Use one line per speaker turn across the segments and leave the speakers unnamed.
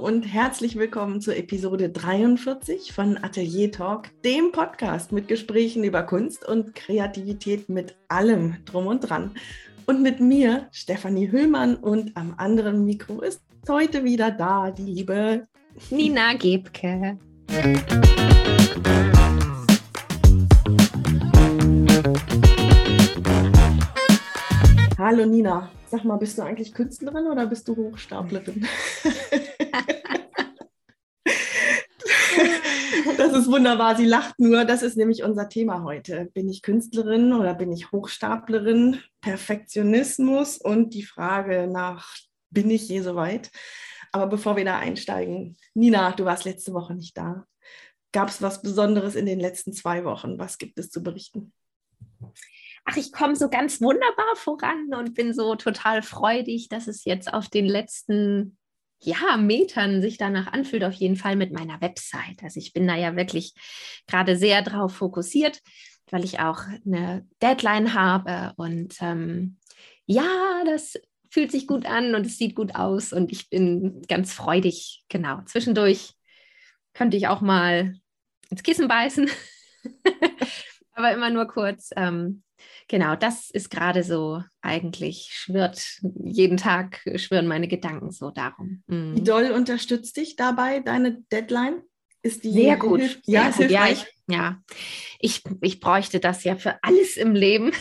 und herzlich willkommen zur Episode 43 von Atelier Talk, dem Podcast mit Gesprächen über Kunst und Kreativität mit allem drum und dran. Und mit mir, Stefanie Hüllmann, und am anderen Mikro ist heute wieder da die liebe
Nina Gebke.
Hallo Nina, sag mal, bist du eigentlich Künstlerin oder bist du Hochstaplerin? das ist wunderbar, sie lacht nur. Das ist nämlich unser Thema heute. Bin ich Künstlerin oder bin ich Hochstaplerin? Perfektionismus und die Frage nach, bin ich je so weit? Aber bevor wir da einsteigen, Nina, du warst letzte Woche nicht da. Gab es was Besonderes in den letzten zwei Wochen? Was gibt es zu berichten?
Ach, ich komme so ganz wunderbar voran und bin so total freudig, dass es jetzt auf den letzten ja, Metern sich danach anfühlt, auf jeden Fall mit meiner Website. Also ich bin da ja wirklich gerade sehr drauf fokussiert, weil ich auch eine Deadline habe und ähm, ja, das fühlt sich gut an und es sieht gut aus und ich bin ganz freudig. Genau, zwischendurch könnte ich auch mal ins Kissen beißen, aber immer nur kurz. Ähm, genau, das ist gerade so eigentlich, schwirrt jeden Tag, schwirren meine Gedanken so darum.
Mhm. Wie doll unterstützt dich dabei deine Deadline?
Ist die sehr gut. Hilf ja, sehr gut. ja, ich, ja. Ich, ich bräuchte das ja für alles im Leben.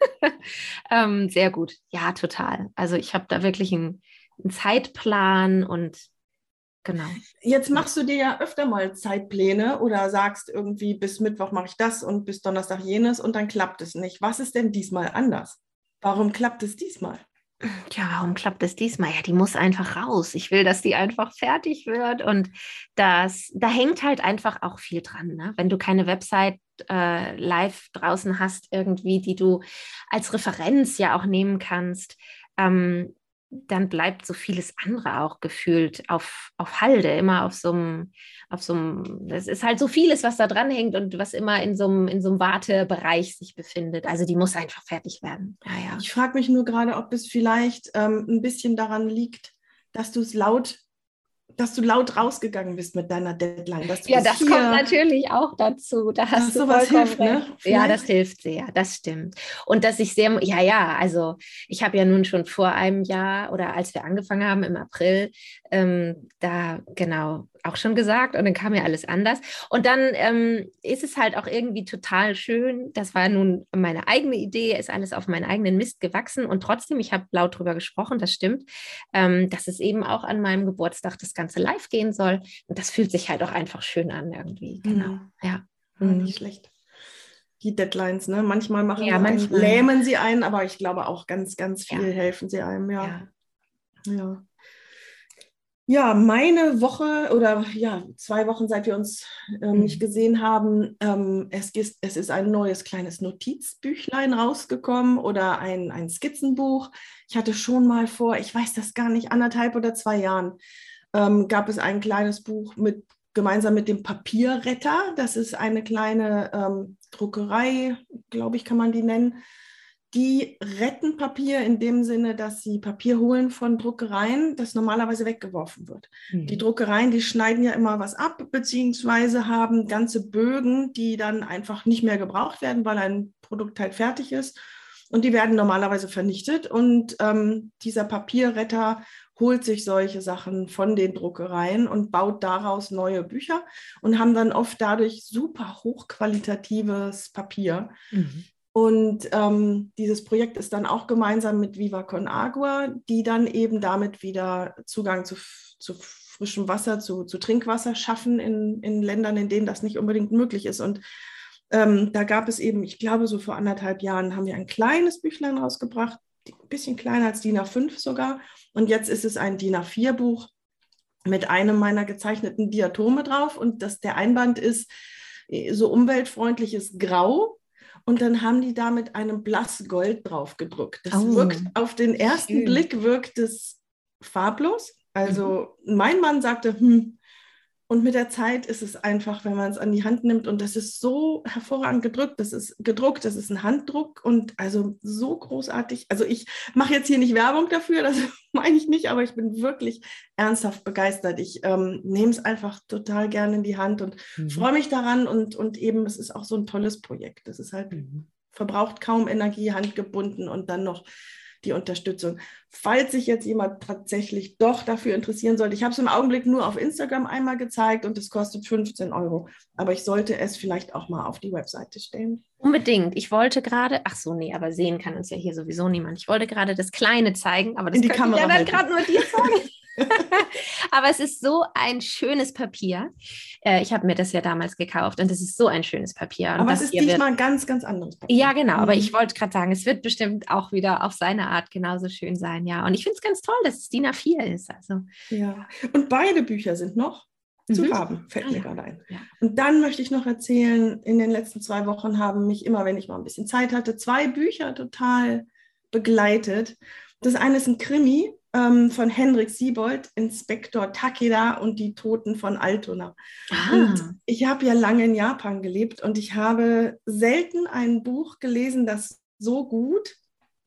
ähm, sehr gut. Ja, total. Also ich habe da wirklich einen, einen Zeitplan und Genau.
Jetzt machst du dir ja öfter mal Zeitpläne oder sagst irgendwie, bis Mittwoch mache ich das und bis Donnerstag jenes und dann klappt es nicht. Was ist denn diesmal anders? Warum klappt es diesmal?
Tja, warum klappt es diesmal? Ja, die muss einfach raus. Ich will, dass die einfach fertig wird. Und das, da hängt halt einfach auch viel dran. Ne? Wenn du keine Website äh, live draußen hast, irgendwie, die du als Referenz ja auch nehmen kannst, ähm, dann bleibt so vieles andere auch gefühlt auf, auf Halde, immer auf so einem, auf so einem, es ist halt so vieles, was da dran hängt und was immer in so einem, in so einem Wartebereich sich befindet. Also die muss einfach fertig werden.
Ja, ja. Ich frage mich nur gerade, ob es vielleicht ähm, ein bisschen daran liegt, dass du es laut dass du laut rausgegangen bist mit deiner Deadline.
ja, das kommt natürlich auch dazu. Da hast du sowas hilft, ne? Ja, das hilft sehr, das stimmt. Und dass ich sehr, ja, ja, also ich habe ja nun schon vor einem Jahr oder als wir angefangen haben im April, ähm, da genau auch schon gesagt und dann kam ja alles anders. Und dann ähm, ist es halt auch irgendwie total schön. Das war nun meine eigene Idee, ist alles auf meinen eigenen Mist gewachsen und trotzdem, ich habe laut drüber gesprochen, das stimmt, ähm, dass es eben auch an meinem Geburtstag das Ganze live gehen soll. Und das fühlt sich halt auch einfach schön an irgendwie. Genau, mhm. ja.
Mhm. Nicht schlecht die Deadlines, ne? Manchmal machen ja, manchmal. lähmen sie einen, aber ich glaube auch ganz, ganz viel ja. helfen sie einem, ja. ja. ja. Ja, meine Woche oder ja, zwei Wochen, seit wir uns ähm, nicht gesehen haben, ähm, es, ist, es ist ein neues kleines Notizbüchlein rausgekommen oder ein, ein Skizzenbuch. Ich hatte schon mal vor, ich weiß das gar nicht, anderthalb oder zwei Jahren, ähm, gab es ein kleines Buch mit gemeinsam mit dem Papierretter. Das ist eine kleine ähm, Druckerei, glaube ich, kann man die nennen die retten Papier in dem Sinne, dass sie Papier holen von Druckereien, das normalerweise weggeworfen wird. Mhm. Die Druckereien, die schneiden ja immer was ab, beziehungsweise haben ganze Bögen, die dann einfach nicht mehr gebraucht werden, weil ein Produkt halt fertig ist. Und die werden normalerweise vernichtet. Und ähm, dieser Papierretter holt sich solche Sachen von den Druckereien und baut daraus neue Bücher und haben dann oft dadurch super hochqualitatives Papier. Mhm. Und ähm, dieses Projekt ist dann auch gemeinsam mit Viva Con Agua, die dann eben damit wieder Zugang zu, zu frischem Wasser, zu, zu Trinkwasser schaffen in, in Ländern, in denen das nicht unbedingt möglich ist. Und ähm, da gab es eben, ich glaube, so vor anderthalb Jahren haben wir ein kleines Büchlein rausgebracht, ein bisschen kleiner als DIN A5 sogar. Und jetzt ist es ein DIN A4-Buch mit einem meiner gezeichneten Diatome drauf. Und das, der Einband ist äh, so umweltfreundliches Grau und dann haben die da mit einem Blassgold drauf gedruckt. Das oh, wirkt auf den ersten schön. Blick wirkt es farblos. Also mhm. mein Mann sagte, hm, und mit der Zeit ist es einfach, wenn man es an die Hand nimmt und das ist so hervorragend gedrückt, das ist gedruckt, das ist ein Handdruck und also so großartig. Also ich mache jetzt hier nicht Werbung dafür, das meine ich nicht, aber ich bin wirklich ernsthaft begeistert. Ich ähm, nehme es einfach total gerne in die Hand und mhm. freue mich daran und, und eben, es ist auch so ein tolles Projekt. Das ist halt, mhm. verbraucht kaum Energie, handgebunden und dann noch die Unterstützung. Falls sich jetzt jemand tatsächlich doch dafür interessieren sollte, ich habe es im Augenblick nur auf Instagram einmal gezeigt und es kostet 15 Euro. Aber ich sollte es vielleicht auch mal auf die Webseite stellen.
Unbedingt. Ich wollte gerade, ach so, nee, aber sehen kann uns ja hier sowieso niemand. Ich wollte gerade das Kleine zeigen, aber das
In die Kamera
ich ja dann gerade nur dir sagen. Aber es ist so ein schönes Papier. Äh, ich habe mir das ja damals gekauft und es ist so ein schönes Papier. Und
aber es ist diesmal ein ganz, ganz anderes
Papier. Ja, genau. Mhm. Aber ich wollte gerade sagen, es wird bestimmt auch wieder auf seine Art genauso schön sein. Ja, und ich finde es ganz toll, dass es DIN A4 ist. Also.
Ja, und beide Bücher sind noch zu mhm. haben, fällt ah, mir ja. gerade ein. Ja. Und dann möchte ich noch erzählen, in den letzten zwei Wochen haben mich immer, wenn ich mal ein bisschen Zeit hatte, zwei Bücher total begleitet. Das eine ist ein Krimi, ähm, von Hendrik Siebold, Inspektor Takeda und die Toten von Altona. Ah. ich habe ja lange in Japan gelebt und ich habe selten ein Buch gelesen, das so gut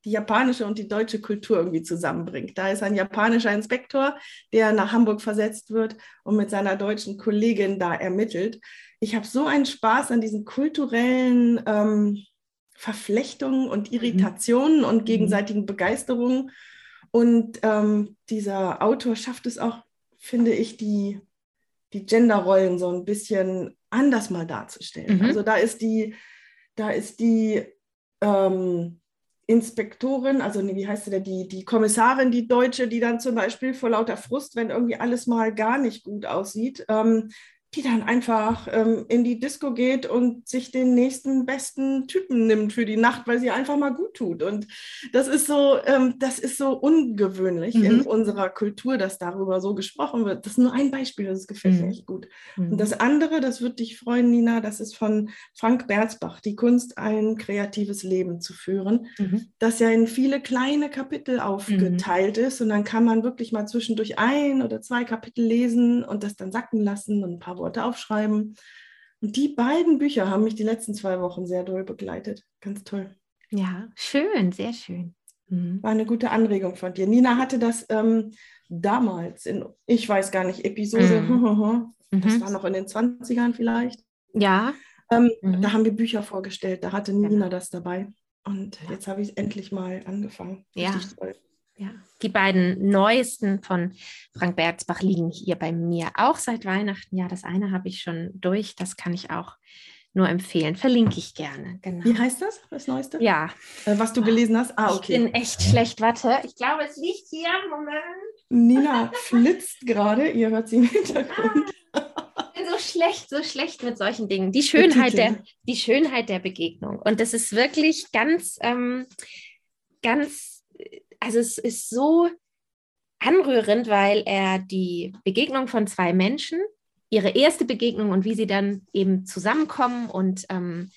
die japanische und die deutsche Kultur irgendwie zusammenbringt. Da ist ein japanischer Inspektor, der nach Hamburg versetzt wird und mit seiner deutschen Kollegin da ermittelt. Ich habe so einen Spaß an diesen kulturellen ähm, Verflechtungen und mhm. Irritationen mhm. und gegenseitigen Begeisterungen. Und ähm, dieser Autor schafft es auch, finde ich, die, die Genderrollen so ein bisschen anders mal darzustellen. Mhm. Also da ist die, da ist die ähm, Inspektorin, also wie heißt sie denn, die, die Kommissarin, die Deutsche, die dann zum Beispiel vor lauter Frust, wenn irgendwie alles mal gar nicht gut aussieht, ähm, die dann einfach ähm, in die Disco geht und sich den nächsten besten Typen nimmt für die Nacht, weil sie einfach mal gut tut. Und das ist so, ähm, das ist so ungewöhnlich mhm. in unserer Kultur, dass darüber so gesprochen wird. Das ist nur ein Beispiel, das gefällt mhm. mir echt gut. Mhm. Und das andere, das wird dich freuen, Nina, das ist von Frank Berzbach, die Kunst, ein kreatives Leben zu führen, mhm. das ja in viele kleine Kapitel mhm. aufgeteilt ist. Und dann kann man wirklich mal zwischendurch ein oder zwei Kapitel lesen und das dann sacken lassen und ein paar Worte aufschreiben. Und die beiden Bücher haben mich die letzten zwei Wochen sehr doll begleitet. Ganz toll.
Ja, schön, sehr schön.
Mhm. War eine gute Anregung von dir. Nina hatte das ähm, damals in, ich weiß gar nicht, Episode, mhm. das mhm. war noch in den 20ern vielleicht.
Ja.
Ähm, mhm. Da haben wir Bücher vorgestellt, da hatte Nina ja. das dabei. Und jetzt habe ich es endlich mal angefangen.
Richtig ja. toll. Ja, die beiden neuesten von Frank Berzbach liegen hier bei mir auch seit Weihnachten. Ja, das eine habe ich schon durch, das kann ich auch nur empfehlen. Verlinke ich gerne.
Genau. Wie heißt das, das Neueste?
Ja.
Äh, was du gelesen hast?
Ah, okay. Ich bin echt schlecht. Warte, ich glaube, es liegt hier. Moment.
Nina flitzt gerade. Ihr hört sie im Hintergrund.
Ich bin so schlecht, so schlecht mit solchen Dingen. Die Schönheit, der, die Schönheit der Begegnung. Und das ist wirklich ganz, ähm, ganz also es ist so anrührend, weil er die Begegnung von zwei Menschen, ihre erste Begegnung und wie sie dann eben zusammenkommen und ähm,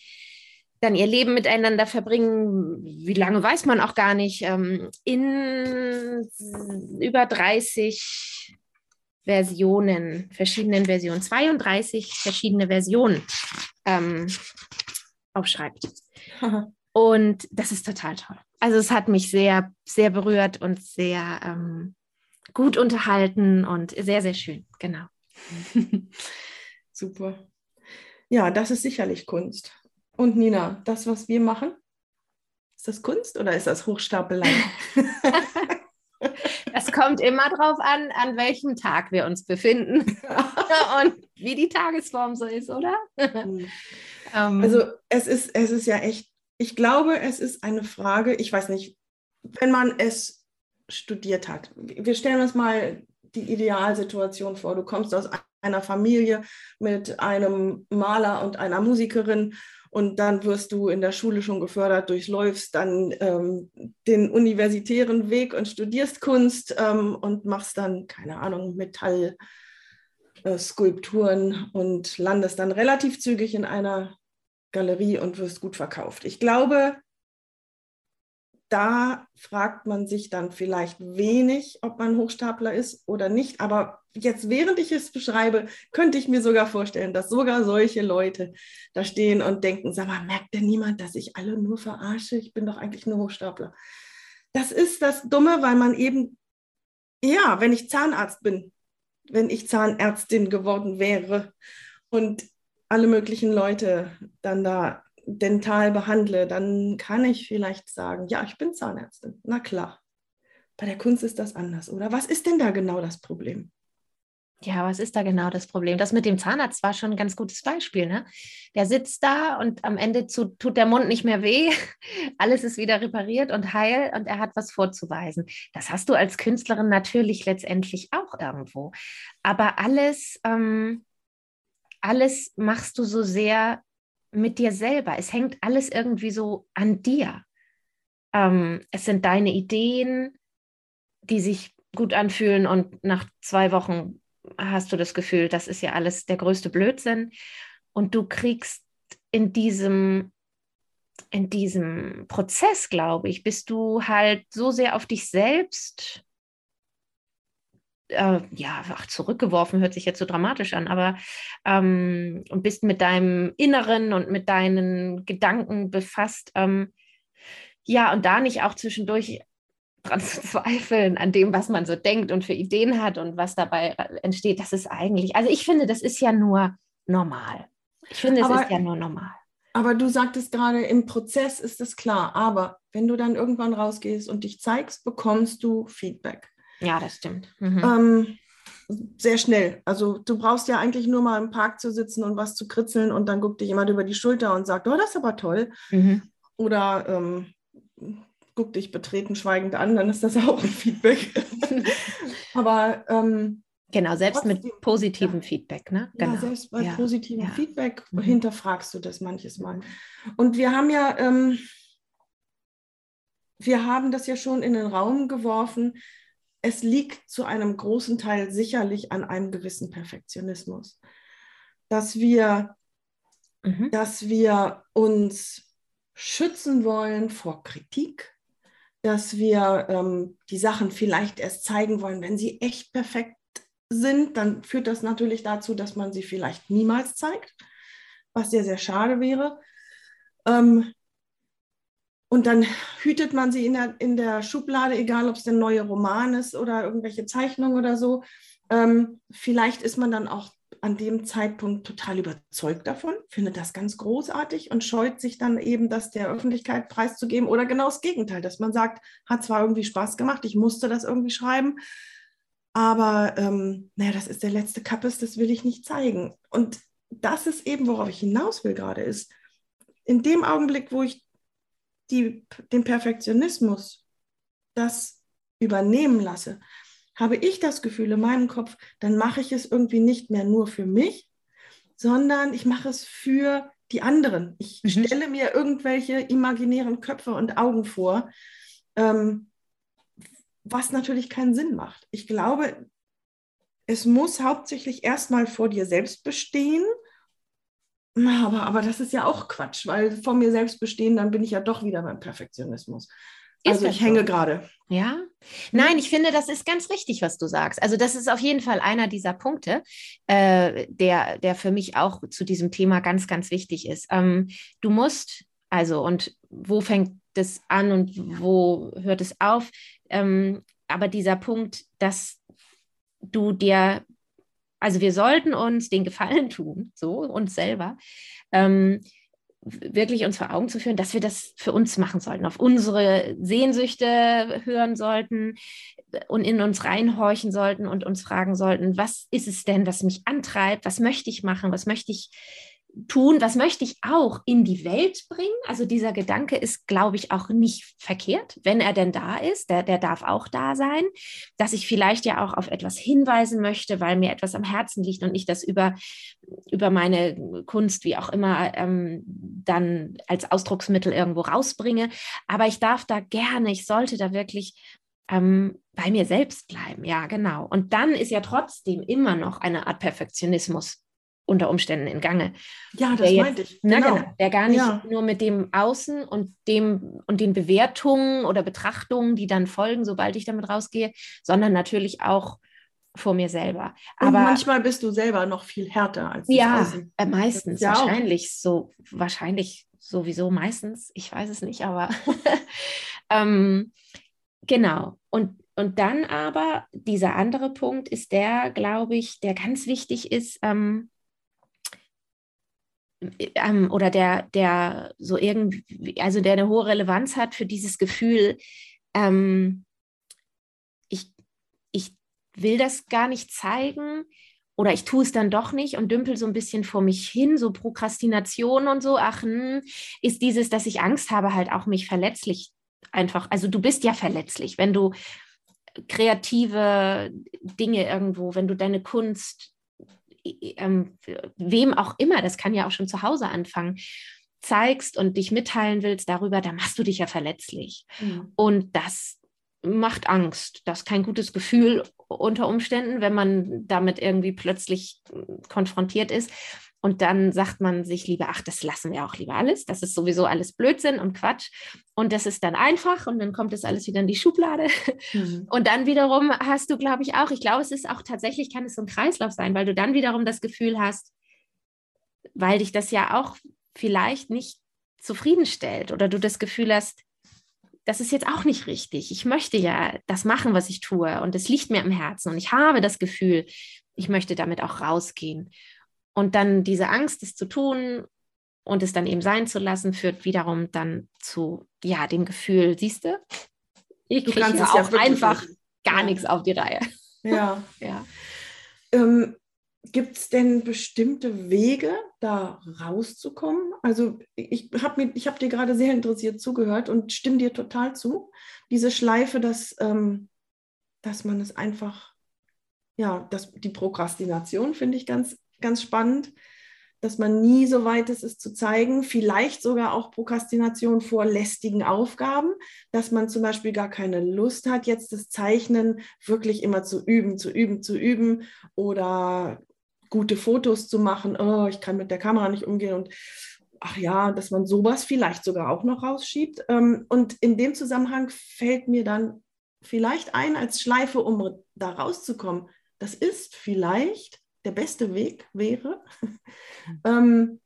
dann ihr Leben miteinander verbringen, wie lange weiß man auch gar nicht, ähm, in über 30 Versionen, verschiedenen Versionen, 32 verschiedene Versionen ähm, aufschreibt. Und das ist total toll. Also es hat mich sehr, sehr berührt und sehr ähm, gut unterhalten und sehr, sehr schön. Genau.
Super. Ja, das ist sicherlich Kunst. Und Nina, das, was wir machen, ist das Kunst oder ist das Hochstapelei?
Es kommt immer darauf an, an welchem Tag wir uns befinden und wie die Tagesform so ist, oder?
Hm. Ähm. also es ist, es ist ja echt ich glaube, es ist eine Frage, ich weiß nicht, wenn man es studiert hat. Wir stellen uns mal die Idealsituation vor. Du kommst aus einer Familie mit einem Maler und einer Musikerin und dann wirst du in der Schule schon gefördert, durchläufst dann ähm, den universitären Weg und studierst Kunst ähm, und machst dann, keine Ahnung, Metallskulpturen äh, und landest dann relativ zügig in einer Galerie und wirst gut verkauft. Ich glaube, da fragt man sich dann vielleicht wenig, ob man Hochstapler ist oder nicht. Aber jetzt, während ich es beschreibe, könnte ich mir sogar vorstellen, dass sogar solche Leute da stehen und denken, sag mal, merkt denn niemand, dass ich alle nur verarsche? Ich bin doch eigentlich nur Hochstapler. Das ist das Dumme, weil man eben, ja, wenn ich Zahnarzt bin, wenn ich Zahnärztin geworden wäre und alle möglichen Leute dann da dental behandle, dann kann ich vielleicht sagen, ja, ich bin Zahnärztin. Na klar. Bei der Kunst ist das anders, oder? Was ist denn da genau das Problem?
Ja, was ist da genau das Problem? Das mit dem Zahnarzt war schon ein ganz gutes Beispiel. Ne? Der sitzt da und am Ende zu, tut der Mund nicht mehr weh. Alles ist wieder repariert und heil und er hat was vorzuweisen. Das hast du als Künstlerin natürlich letztendlich auch irgendwo. Aber alles, ähm, alles machst du so sehr mit dir selber. Es hängt alles irgendwie so an dir. Ähm, es sind deine Ideen, die sich gut anfühlen und nach zwei Wochen hast du das Gefühl, das ist ja alles der größte Blödsinn. Und du kriegst in diesem, in diesem Prozess, glaube ich, bist du halt so sehr auf dich selbst äh, ja, ach, zurückgeworfen hört sich jetzt so dramatisch an, aber ähm, und bist mit deinem Inneren und mit deinen Gedanken befasst. Ähm, ja, und da nicht auch zwischendurch dran zu zweifeln an dem, was man so denkt und für Ideen hat und was dabei entsteht, das ist eigentlich, also ich finde, das ist ja nur normal. Ich finde, es ist ja nur normal.
Aber du sagtest gerade, im Prozess ist es klar, aber wenn du dann irgendwann rausgehst und dich zeigst, bekommst du Feedback.
Ja, das stimmt. Mhm.
Ähm, sehr schnell. Also du brauchst ja eigentlich nur mal im Park zu sitzen und was zu kritzeln und dann guckt dich jemand über die Schulter und sagt, oh, das ist aber toll. Mhm. Oder ähm, guckt dich betreten schweigend an, dann ist das auch ein Feedback. aber ähm,
Genau, selbst mit positivem ja. Feedback, ne?
Genau. Ja, selbst bei ja. positivem Feedback mhm. hinterfragst du das manches Mal. Und wir haben ja, ähm, wir haben das ja schon in den Raum geworfen, es liegt zu einem großen Teil sicherlich an einem gewissen Perfektionismus, dass wir, mhm. dass wir uns schützen wollen vor Kritik, dass wir ähm, die Sachen vielleicht erst zeigen wollen, wenn sie echt perfekt sind, dann führt das natürlich dazu, dass man sie vielleicht niemals zeigt, was sehr, sehr schade wäre. Ähm, und dann hütet man sie in der, in der Schublade, egal ob es der neue Roman ist oder irgendwelche Zeichnungen oder so. Ähm, vielleicht ist man dann auch an dem Zeitpunkt total überzeugt davon, findet das ganz großartig und scheut sich dann eben, das der Öffentlichkeit preiszugeben. Oder genau das Gegenteil, dass man sagt, hat zwar irgendwie Spaß gemacht, ich musste das irgendwie schreiben, aber ähm, naja, das ist der letzte Kappes, das will ich nicht zeigen. Und das ist eben, worauf ich hinaus will gerade, ist, in dem Augenblick, wo ich die, den Perfektionismus das übernehmen lasse, habe ich das Gefühl in meinem Kopf, dann mache ich es irgendwie nicht mehr nur für mich, sondern ich mache es für die anderen. Ich mhm. stelle mir irgendwelche imaginären Köpfe und Augen vor, ähm, was natürlich keinen Sinn macht. Ich glaube, es muss hauptsächlich erstmal vor dir selbst bestehen aber, aber das ist ja auch Quatsch, weil vor mir selbst bestehen, dann bin ich ja doch wieder beim Perfektionismus. Also ich hänge gerade.
Ja. Nein, ich finde, das ist ganz richtig, was du sagst. Also das ist auf jeden Fall einer dieser Punkte, äh, der, der für mich auch zu diesem Thema ganz, ganz wichtig ist. Ähm, du musst, also und wo fängt das an und wo hört es auf? Ähm, aber dieser Punkt, dass du dir also wir sollten uns den Gefallen tun, so uns selber, ähm, wirklich uns vor Augen zu führen, dass wir das für uns machen sollten, auf unsere Sehnsüchte hören sollten und in uns reinhorchen sollten und uns fragen sollten, was ist es denn, was mich antreibt, was möchte ich machen, was möchte ich tun, was möchte ich auch in die Welt bringen. Also dieser Gedanke ist, glaube ich, auch nicht verkehrt, wenn er denn da ist, der, der darf auch da sein, dass ich vielleicht ja auch auf etwas hinweisen möchte, weil mir etwas am Herzen liegt und ich das über, über meine Kunst, wie auch immer, ähm, dann als Ausdrucksmittel irgendwo rausbringe. Aber ich darf da gerne, ich sollte da wirklich ähm, bei mir selbst bleiben. Ja, genau. Und dann ist ja trotzdem immer noch eine Art Perfektionismus unter Umständen in Gange.
Ja, das
jetzt,
meinte ich.
Genau. Na, genau. Der gar nicht ja. nur mit dem Außen und dem und den Bewertungen oder Betrachtungen, die dann folgen, sobald ich damit rausgehe, sondern natürlich auch vor mir selber.
Aber und manchmal bist du selber noch viel härter als
ja, äh, meistens ja wahrscheinlich auch. so wahrscheinlich sowieso meistens. Ich weiß es nicht, aber ähm, genau. Und und dann aber dieser andere Punkt ist der, glaube ich, der ganz wichtig ist, ähm, ähm, oder der, der so irgendwie, also der eine hohe Relevanz hat für dieses Gefühl, ähm, ich, ich will das gar nicht zeigen oder ich tue es dann doch nicht und dümpel so ein bisschen vor mich hin, so Prokrastination und so, ach, hm, ist dieses, dass ich Angst habe, halt auch mich verletzlich einfach, also du bist ja verletzlich, wenn du kreative Dinge irgendwo, wenn du deine Kunst ähm, wem auch immer, das kann ja auch schon zu Hause anfangen, zeigst und dich mitteilen willst darüber, da machst du dich ja verletzlich. Mhm. Und das macht Angst. Das ist kein gutes Gefühl unter Umständen, wenn man damit irgendwie plötzlich konfrontiert ist. Und dann sagt man sich lieber, ach, das lassen wir auch lieber alles. Das ist sowieso alles Blödsinn und Quatsch. Und das ist dann einfach und dann kommt das alles wieder in die Schublade. Mhm. Und dann wiederum hast du, glaube ich, auch, ich glaube, es ist auch tatsächlich, kann es so ein Kreislauf sein, weil du dann wiederum das Gefühl hast, weil dich das ja auch vielleicht nicht zufriedenstellt oder du das Gefühl hast, das ist jetzt auch nicht richtig. Ich möchte ja das machen, was ich tue und es liegt mir am Herzen und ich habe das Gefühl, ich möchte damit auch rausgehen. Und dann diese Angst, es zu tun und es dann eben sein zu lassen, führt wiederum dann zu, ja, dem Gefühl, siehst du, ich kriege ja auch ja einfach gar ja. nichts auf die Reihe.
Ja. ja. Ähm, Gibt es denn bestimmte Wege, da rauszukommen? Also ich habe hab dir gerade sehr interessiert zugehört und stimme dir total zu. Diese Schleife, dass, ähm, dass man es einfach, ja, das, die Prokrastination finde ich ganz ganz spannend, dass man nie so weit ist, es zu zeigen. Vielleicht sogar auch Prokrastination vor lästigen Aufgaben, dass man zum Beispiel gar keine Lust hat, jetzt das Zeichnen wirklich immer zu üben, zu üben, zu üben oder gute Fotos zu machen. Oh, ich kann mit der Kamera nicht umgehen und ach ja, dass man sowas vielleicht sogar auch noch rausschiebt. Ähm, und in dem Zusammenhang fällt mir dann vielleicht ein als Schleife, um da rauszukommen. Das ist vielleicht der beste Weg wäre, ähm,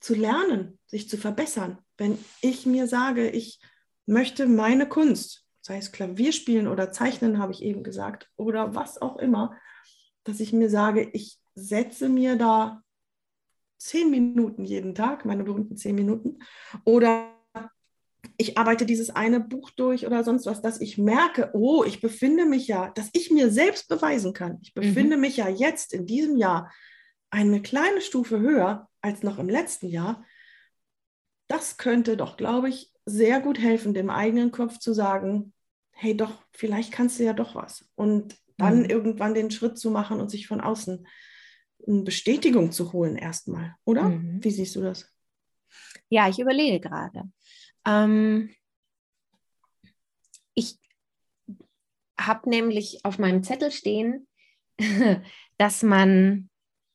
zu lernen, sich zu verbessern. Wenn ich mir sage, ich möchte meine Kunst, sei es Klavierspielen oder Zeichnen, habe ich eben gesagt, oder was auch immer, dass ich mir sage, ich setze mir da zehn Minuten jeden Tag, meine berühmten zehn Minuten, oder ich arbeite dieses eine Buch durch oder sonst was, dass ich merke, oh, ich befinde mich ja, dass ich mir selbst beweisen kann, ich befinde mhm. mich ja jetzt in diesem Jahr eine kleine Stufe höher als noch im letzten Jahr, das könnte doch, glaube ich, sehr gut helfen, dem eigenen Kopf zu sagen, hey doch, vielleicht kannst du ja doch was. Und dann mhm. irgendwann den Schritt zu machen und sich von außen eine Bestätigung zu holen erstmal, oder? Mhm. Wie siehst du das?
Ja, ich überlege gerade. Ähm, ich habe nämlich auf meinem Zettel stehen, dass man,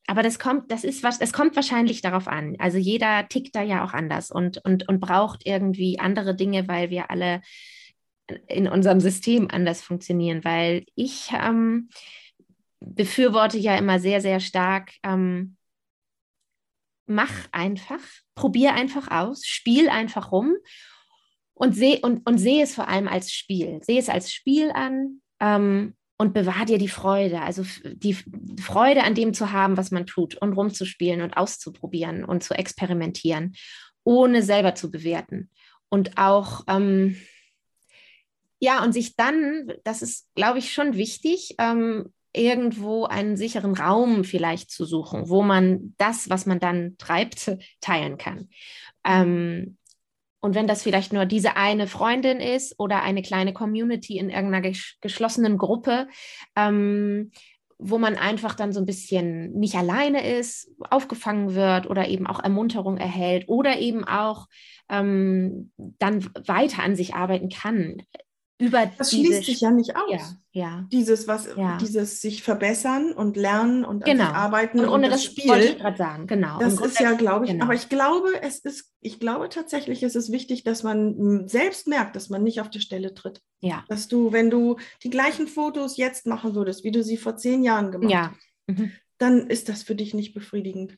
aber das kommt, das ist was, es kommt wahrscheinlich darauf an. Also jeder tickt da ja auch anders und, und, und braucht irgendwie andere Dinge, weil wir alle in unserem System anders funktionieren, weil ich ähm, befürworte ja immer sehr, sehr stark, ähm, mach einfach, probier einfach aus, spiel einfach rum und sehe und, und seh es vor allem als Spiel. Sehe es als Spiel an ähm, und bewahr dir die Freude, also die Freude an dem zu haben, was man tut und rumzuspielen und auszuprobieren und zu experimentieren, ohne selber zu bewerten. Und auch, ähm, ja, und sich dann, das ist, glaube ich, schon wichtig, ähm, irgendwo einen sicheren Raum vielleicht zu suchen, wo man das, was man dann treibt, teilen kann. Ähm, und wenn das vielleicht nur diese eine Freundin ist oder eine kleine Community in irgendeiner ges geschlossenen Gruppe, ähm, wo man einfach dann so ein bisschen nicht alleine ist, aufgefangen wird oder eben auch Ermunterung erhält oder eben auch ähm, dann weiter an sich arbeiten kann über
das schließt sich ja nicht aus.
Ja, ja.
Dieses, was, ja. dieses sich verbessern und lernen und
genau.
arbeiten
und ohne und das, das Spiel. Wollte ich gerade sagen, genau.
Das ist ja, glaube ich, genau. aber ich glaube, es ist, ich glaube tatsächlich, es ist wichtig, dass man selbst merkt, dass man nicht auf die Stelle tritt.
Ja.
Dass du, wenn du die gleichen Fotos jetzt machen würdest, wie du sie vor zehn Jahren gemacht
ja.
hast, mhm. dann ist das für dich nicht befriedigend.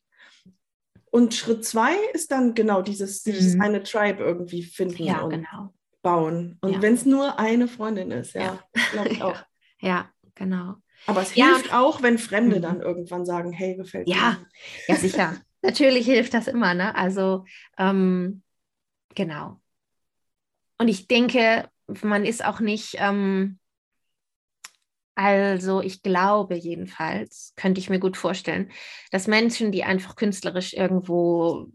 Und Schritt zwei ist dann genau dieses, sich mhm. eine Tribe irgendwie finden
ja, genau.
Bauen. Und ja. wenn es nur eine Freundin ist, ja, glaube ich auch.
Ja, genau.
Aber es hilft auch, wenn Fremde mhm. dann irgendwann sagen, hey, gefällt
ja. mir. Ja, sicher. Natürlich hilft das immer, ne? Also, ähm, genau. Und ich denke, man ist auch nicht, ähm, also ich glaube jedenfalls, könnte ich mir gut vorstellen, dass Menschen, die einfach künstlerisch irgendwo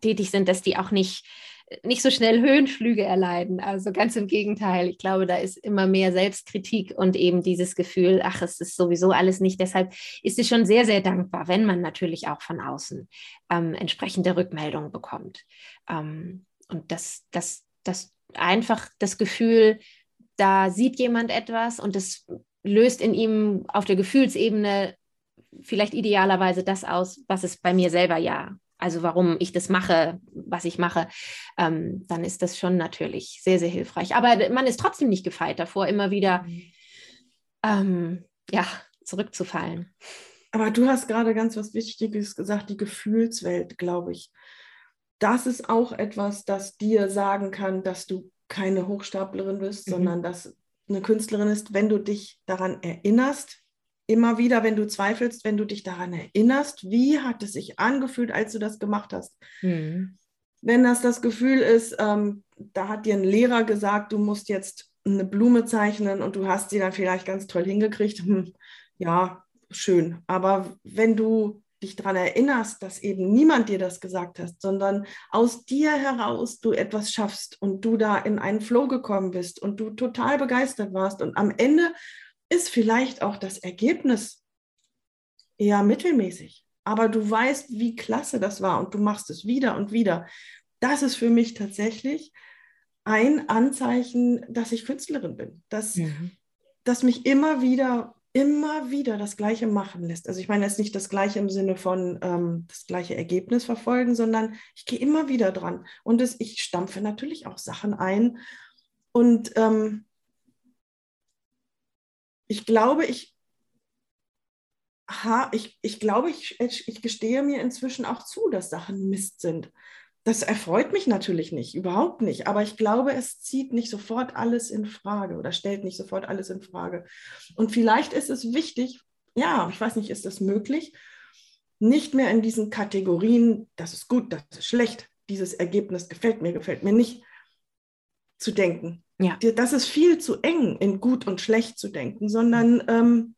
tätig sind, dass die auch nicht, nicht so schnell Höhenflüge erleiden. Also ganz im Gegenteil. Ich glaube, da ist immer mehr Selbstkritik und eben dieses Gefühl, ach, es ist sowieso alles nicht. Deshalb ist es schon sehr, sehr dankbar, wenn man natürlich auch von außen ähm, entsprechende Rückmeldungen bekommt. Ähm, und das, das, das einfach das Gefühl, da sieht jemand etwas und das löst in ihm auf der Gefühlsebene vielleicht idealerweise das aus, was es bei mir selber ja, also warum ich das mache, was ich mache, ähm, dann ist das schon natürlich sehr, sehr hilfreich. Aber man ist trotzdem nicht gefeit davor, immer wieder ähm, ja, zurückzufallen.
Aber du hast gerade ganz was Wichtiges gesagt, die Gefühlswelt, glaube ich. Das ist auch etwas, das dir sagen kann, dass du keine Hochstaplerin bist, mhm. sondern dass eine Künstlerin ist, wenn du dich daran erinnerst, immer wieder, wenn du zweifelst, wenn du dich daran erinnerst, wie hat es sich angefühlt, als du das gemacht hast. Mhm. Wenn das das Gefühl ist, ähm, da hat dir ein Lehrer gesagt, du musst jetzt eine Blume zeichnen und du hast sie dann vielleicht ganz toll hingekriegt, hm, ja, schön. Aber wenn du dich daran erinnerst, dass eben niemand dir das gesagt hat, sondern aus dir heraus du etwas schaffst und du da in einen Flow gekommen bist und du total begeistert warst und am Ende ist vielleicht auch das Ergebnis eher mittelmäßig, aber du weißt, wie klasse das war und du machst es wieder und wieder. Das ist für mich tatsächlich ein Anzeichen, dass ich Künstlerin bin, dass, mhm. dass mich immer wieder immer wieder das Gleiche machen lässt. Also ich meine jetzt nicht das Gleiche im Sinne von ähm, das gleiche Ergebnis verfolgen, sondern ich gehe immer wieder dran. Und es, ich stampfe natürlich auch Sachen ein. Und ähm, ich glaube, ich, ha, ich, ich glaube, ich, ich gestehe mir inzwischen auch zu, dass Sachen Mist sind. Das erfreut mich natürlich nicht, überhaupt nicht. Aber ich glaube, es zieht nicht sofort alles in Frage oder stellt nicht sofort alles in Frage. Und vielleicht ist es wichtig, ja, ich weiß nicht, ist das möglich, nicht mehr in diesen Kategorien, das ist gut, das ist schlecht, dieses Ergebnis gefällt mir, gefällt mir nicht, zu denken.
Ja.
Das ist viel zu eng, in gut und schlecht zu denken, sondern ähm,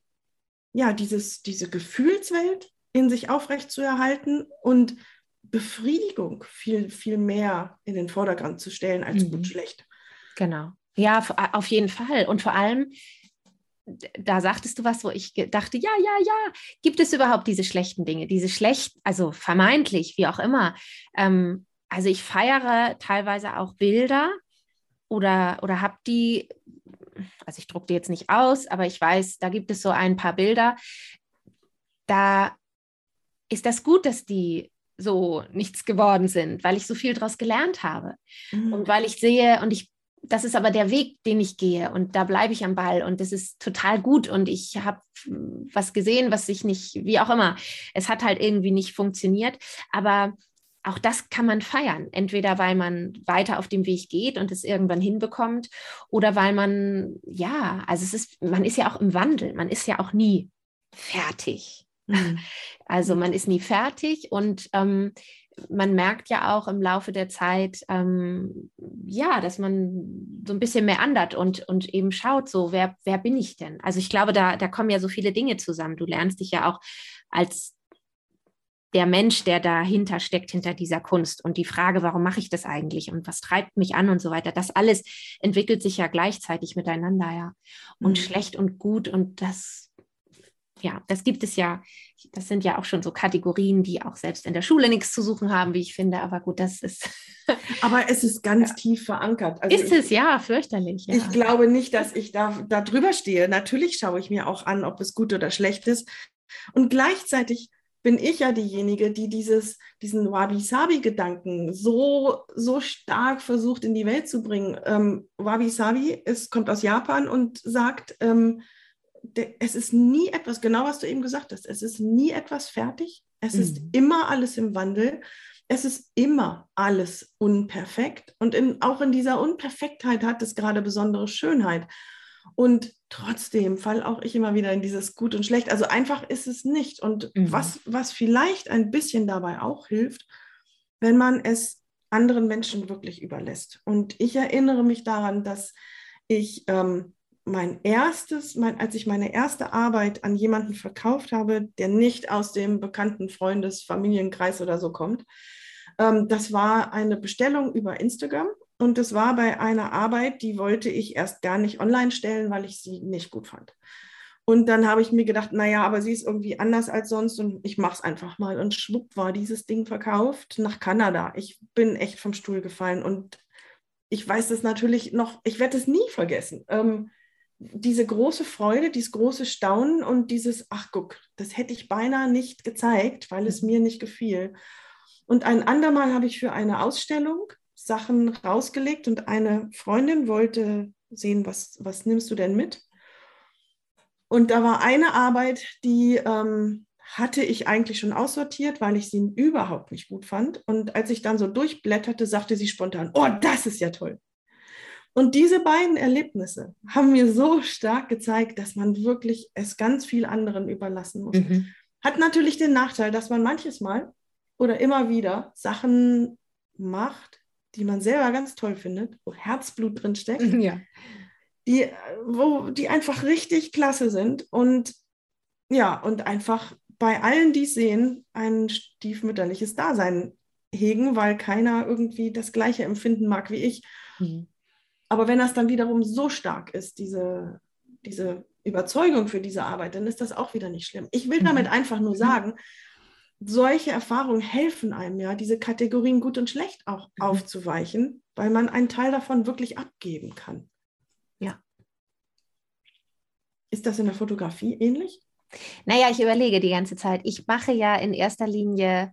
ja, dieses, diese Gefühlswelt in sich aufrecht zu erhalten und Befriedigung viel, viel mehr in den Vordergrund zu stellen als mhm. gut schlecht.
Genau. Ja, auf jeden Fall. Und vor allem, da sagtest du was, wo ich dachte, ja, ja, ja, gibt es überhaupt diese schlechten Dinge, diese schlecht, also vermeintlich, wie auch immer. Ähm, also ich feiere teilweise auch Bilder oder, oder habe die, also ich drucke die jetzt nicht aus, aber ich weiß, da gibt es so ein paar Bilder, da ist das gut, dass die so nichts geworden sind, weil ich so viel daraus gelernt habe. Mhm. und weil ich sehe und ich das ist aber der Weg, den ich gehe und da bleibe ich am Ball und das ist total gut und ich habe was gesehen, was sich nicht, wie auch immer, es hat halt irgendwie nicht funktioniert, aber auch das kann man feiern, entweder weil man weiter auf dem Weg geht und es irgendwann hinbekommt oder weil man, ja, also es ist, man ist ja auch im Wandel, man ist ja auch nie fertig. Mhm. Also man ist nie fertig und ähm, man merkt ja auch im Laufe der Zeit, ähm, ja, dass man so ein bisschen mehr andert und, und eben schaut, so, wer, wer bin ich denn? Also ich glaube, da, da kommen ja so viele Dinge zusammen. Du lernst dich ja auch als der Mensch, der dahinter steckt, hinter dieser Kunst und die Frage, warum mache ich das eigentlich und was treibt mich an und so weiter, das alles entwickelt sich ja gleichzeitig miteinander, ja. Und mhm. schlecht und gut und das ja, das gibt es ja. Das sind ja auch schon so Kategorien, die auch selbst in der Schule nichts zu suchen haben, wie ich finde. Aber gut, das ist.
Aber es ist ganz ja. tief verankert.
Also ist ich, es, ja, fürchterlich. Ja.
Ich glaube nicht, dass ich da, da drüber stehe. Natürlich schaue ich mir auch an, ob es gut oder schlecht ist. Und gleichzeitig bin ich ja diejenige, die dieses, diesen Wabi-Sabi-Gedanken so, so stark versucht in die Welt zu bringen. Ähm, Wabi-Sabi kommt aus Japan und sagt, ähm, es ist nie etwas, genau was du eben gesagt hast, es ist nie etwas fertig, es mhm. ist immer alles im Wandel, es ist immer alles unperfekt und in, auch in dieser Unperfektheit hat es gerade besondere Schönheit. Und trotzdem falle auch ich immer wieder in dieses Gut und Schlecht. Also einfach ist es nicht. Und mhm. was, was vielleicht ein bisschen dabei auch hilft, wenn man es anderen Menschen wirklich überlässt. Und ich erinnere mich daran, dass ich ähm, mein erstes, mein, als ich meine erste Arbeit an jemanden verkauft habe, der nicht aus dem bekannten Freundes-, Familienkreis oder so kommt, ähm, das war eine Bestellung über Instagram und das war bei einer Arbeit, die wollte ich erst gar nicht online stellen, weil ich sie nicht gut fand. Und dann habe ich mir gedacht, naja, aber sie ist irgendwie anders als sonst und ich mache es einfach mal. Und schwupp war dieses Ding verkauft nach Kanada. Ich bin echt vom Stuhl gefallen und ich weiß das natürlich noch, ich werde es nie vergessen. Ähm, diese große Freude, dieses große Staunen und dieses, ach guck, das hätte ich beinahe nicht gezeigt, weil es mhm. mir nicht gefiel. Und ein andermal habe ich für eine Ausstellung Sachen rausgelegt und eine Freundin wollte sehen, was, was nimmst du denn mit? Und da war eine Arbeit, die ähm, hatte ich eigentlich schon aussortiert, weil ich sie überhaupt nicht gut fand. Und als ich dann so durchblätterte, sagte sie spontan, oh, das ist ja toll. Und diese beiden Erlebnisse haben mir so stark gezeigt, dass man wirklich es ganz viel anderen überlassen muss. Mhm. Hat natürlich den Nachteil, dass man manches Mal oder immer wieder Sachen macht, die man selber ganz toll findet, wo Herzblut drin steckt, ja. die, wo, die einfach richtig klasse sind und ja, und einfach bei allen, die es sehen, ein stiefmütterliches Dasein hegen, weil keiner irgendwie das gleiche empfinden mag wie ich. Mhm. Aber wenn das dann wiederum so stark ist, diese, diese Überzeugung für diese Arbeit, dann ist das auch wieder nicht schlimm. Ich will damit mhm. einfach nur mhm. sagen, solche Erfahrungen helfen einem ja, diese Kategorien gut und schlecht auch mhm. aufzuweichen, weil man einen Teil davon wirklich abgeben kann.
Ja.
Ist das in der Fotografie ähnlich?
Naja, ich überlege die ganze Zeit. Ich mache ja in erster Linie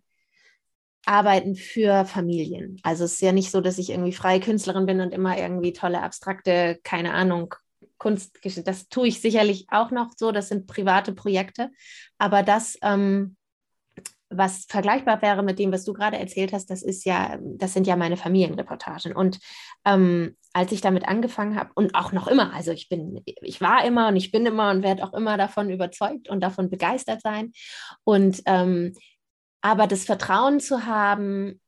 arbeiten für Familien. Also es ist ja nicht so, dass ich irgendwie freie Künstlerin bin und immer irgendwie tolle abstrakte, keine Ahnung, Kunstgeschichte. Das tue ich sicherlich auch noch so. Das sind private Projekte. Aber das, ähm, was vergleichbar wäre mit dem, was du gerade erzählt hast, das ist ja, das sind ja meine Familienreportagen. Und ähm, als ich damit angefangen habe und auch noch immer, also ich bin, ich war immer und ich bin immer und werde auch immer davon überzeugt und davon begeistert sein. Und ähm, aber das Vertrauen zu haben,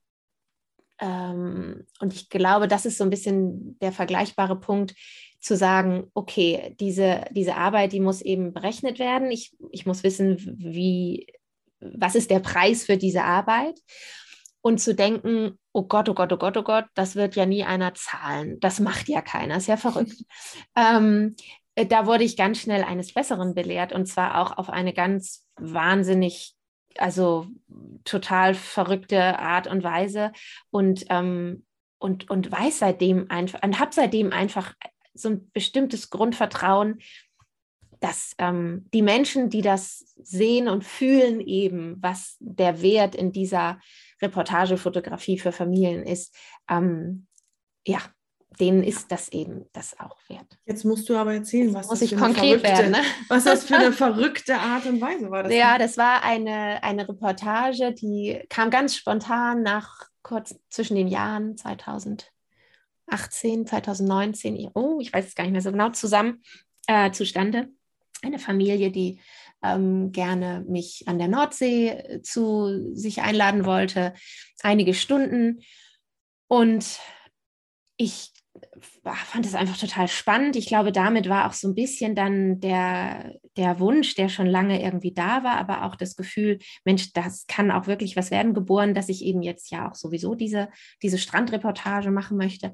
ähm, und ich glaube, das ist so ein bisschen der vergleichbare Punkt, zu sagen, okay, diese, diese Arbeit, die muss eben berechnet werden. Ich, ich muss wissen, wie, was ist der Preis für diese Arbeit? Und zu denken, oh Gott, oh Gott, oh Gott, oh Gott, das wird ja nie einer zahlen. Das macht ja keiner, ist ja verrückt. ähm, da wurde ich ganz schnell eines Besseren belehrt und zwar auch auf eine ganz wahnsinnig also total verrückte Art und Weise und, ähm, und, und weiß seitdem einfach und habe seitdem einfach so ein bestimmtes Grundvertrauen, dass ähm, die Menschen, die das sehen und fühlen, eben, was der Wert in dieser Reportagefotografie für Familien ist, ähm, ja, denen ist das eben das auch wert.
Jetzt musst du aber erzählen, was
muss das ich konkret werden, ne?
was das für eine verrückte Art und Weise war.
Das ja, das war eine, eine Reportage, die kam ganz spontan nach kurz zwischen den Jahren 2018, 2019, oh, ich weiß es gar nicht mehr so genau, zusammen äh, zustande. Eine Familie, die ähm, gerne mich an der Nordsee äh, zu sich einladen wollte, einige Stunden. Und ich fand es einfach total spannend. Ich glaube, damit war auch so ein bisschen dann der, der Wunsch, der schon lange irgendwie da war, aber auch das Gefühl, Mensch, das kann auch wirklich was werden, geboren, dass ich eben jetzt ja auch sowieso diese, diese Strandreportage machen möchte.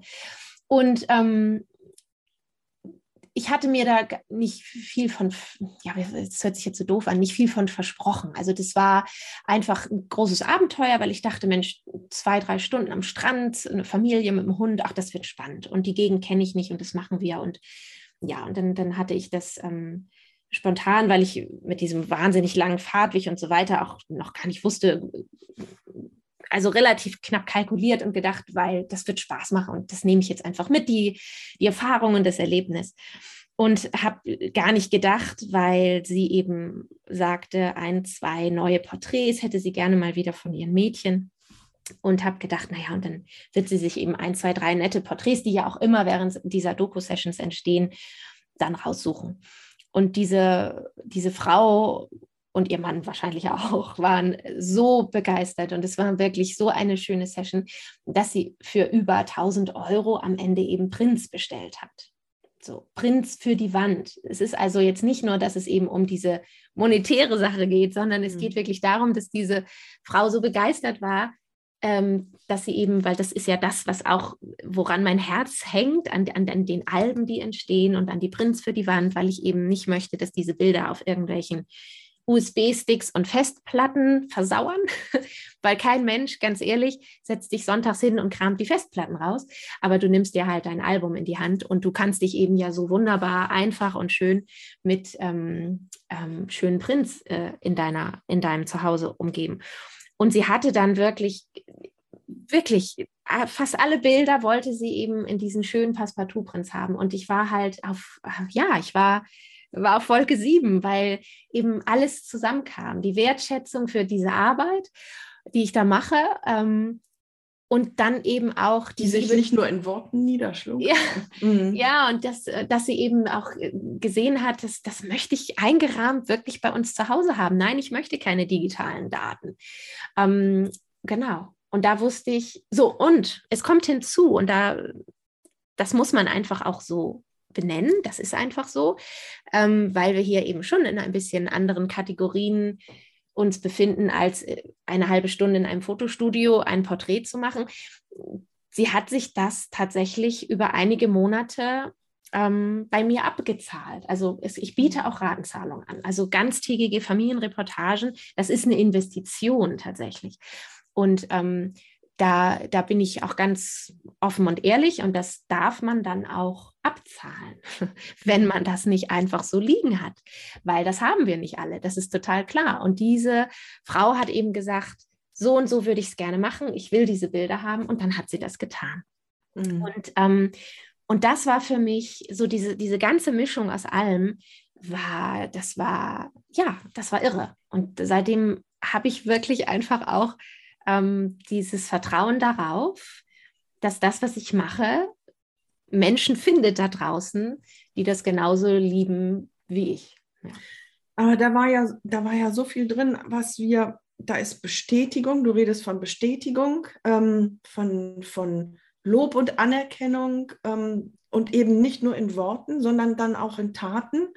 Und ähm, ich hatte mir da nicht viel von, ja, das hört sich jetzt so doof an, nicht viel von versprochen. Also das war einfach ein großes Abenteuer, weil ich dachte, Mensch, zwei, drei Stunden am Strand, eine Familie mit dem Hund, ach, das wird spannend. Und die Gegend kenne ich nicht und das machen wir. Und ja, und dann, dann hatte ich das ähm, spontan, weil ich mit diesem wahnsinnig langen Fahrtweg und so weiter auch noch gar nicht wusste, also relativ knapp kalkuliert und gedacht, weil das wird Spaß machen und das nehme ich jetzt einfach mit, die, die Erfahrung und das Erlebnis. Und habe gar nicht gedacht, weil sie eben sagte, ein, zwei neue Porträts hätte sie gerne mal wieder von ihren Mädchen. Und habe gedacht, naja, und dann wird sie sich eben ein, zwei, drei nette Porträts, die ja auch immer während dieser Doku-Sessions entstehen, dann raussuchen. Und diese, diese Frau und ihr Mann wahrscheinlich auch, waren so begeistert und es war wirklich so eine schöne Session, dass sie für über 1000 Euro am Ende eben Prinz bestellt hat. So, Prinz für die Wand. Es ist also jetzt nicht nur, dass es eben um diese monetäre Sache geht, sondern es mhm. geht wirklich darum, dass diese Frau so begeistert war, ähm, dass sie eben, weil das ist ja das, was auch, woran mein Herz hängt, an, an, an den Alben, die entstehen und an die Prinz für die Wand, weil ich eben nicht möchte, dass diese Bilder auf irgendwelchen USB-Sticks und Festplatten versauern, weil kein Mensch, ganz ehrlich, setzt dich sonntags hin und kramt die Festplatten raus, aber du nimmst dir halt dein Album in die Hand und du kannst dich eben ja so wunderbar, einfach und schön mit ähm, ähm, schönen Prints äh, in, deiner, in deinem Zuhause umgeben. Und sie hatte dann wirklich, wirklich äh, fast alle Bilder wollte sie eben in diesen schönen Passepartout-Prints haben. Und ich war halt auf, ja, ich war war auf Folge 7, weil eben alles zusammenkam. Die Wertschätzung für diese Arbeit, die ich da mache. Ähm, und dann eben auch
die sich nicht nur in Worten niederschlug.
Ja, mhm. ja und das, äh, dass sie eben auch äh, gesehen hat, dass, das möchte ich eingerahmt wirklich bei uns zu Hause haben. Nein, ich möchte keine digitalen Daten. Ähm, genau. Und da wusste ich, so, und es kommt hinzu, und da, das muss man einfach auch so benennen. Das ist einfach so, ähm, weil wir hier eben schon in ein bisschen anderen Kategorien uns befinden, als äh, eine halbe Stunde in einem Fotostudio ein Porträt zu machen. Sie hat sich das tatsächlich über einige Monate ähm, bei mir abgezahlt. Also es, ich biete auch Ratenzahlung an. Also ganztägige Familienreportagen, das ist eine Investition tatsächlich. Und ähm, da, da bin ich auch ganz offen und ehrlich und das darf man dann auch abzahlen, wenn man das nicht einfach so liegen hat, weil das haben wir nicht alle, das ist total klar. Und diese Frau hat eben gesagt, so und so würde ich es gerne machen, ich will diese Bilder haben und dann hat sie das getan. Mhm. Und, ähm, und das war für mich so diese, diese ganze Mischung aus allem, war, das war, ja, das war irre. Und seitdem habe ich wirklich einfach auch ähm, dieses Vertrauen darauf, dass das, was ich mache, Menschen findet da draußen, die das genauso lieben wie ich.
Ja. Aber da war ja, da war ja so viel drin, was wir, da ist Bestätigung, du redest von Bestätigung, ähm, von, von Lob und Anerkennung ähm, und eben nicht nur in Worten, sondern dann auch in Taten.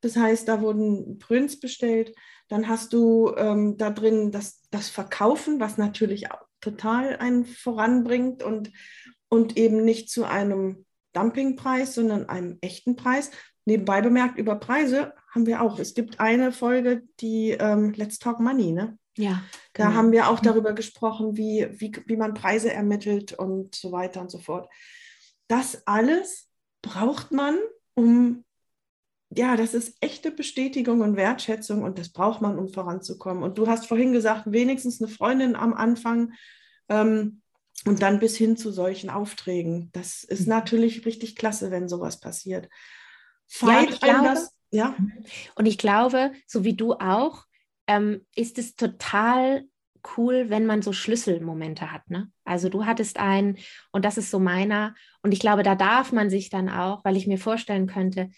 Das heißt, da wurden Prints bestellt, dann hast du ähm, da drin das, das Verkaufen, was natürlich auch total einen voranbringt und, und eben nicht zu einem Dumpingpreis, sondern einem echten Preis. Nebenbei bemerkt, über Preise haben wir auch. Es gibt eine Folge, die ähm, Let's Talk Money, ne?
Ja.
Da genau. haben wir auch darüber gesprochen, wie, wie, wie man Preise ermittelt und so weiter und so fort. Das alles braucht man, um ja, das ist echte Bestätigung und Wertschätzung und das braucht man, um voranzukommen. Und du hast vorhin gesagt, wenigstens eine Freundin am Anfang ähm, und dann bis hin zu solchen Aufträgen. Das ist mhm. natürlich richtig klasse, wenn sowas passiert.
Fight ja, das, ja. Und ich glaube, so wie du auch, ähm, ist es total cool, wenn man so Schlüsselmomente hat. Ne? Also du hattest einen und das ist so meiner. Und ich glaube, da darf man sich dann auch, weil ich mir vorstellen könnte,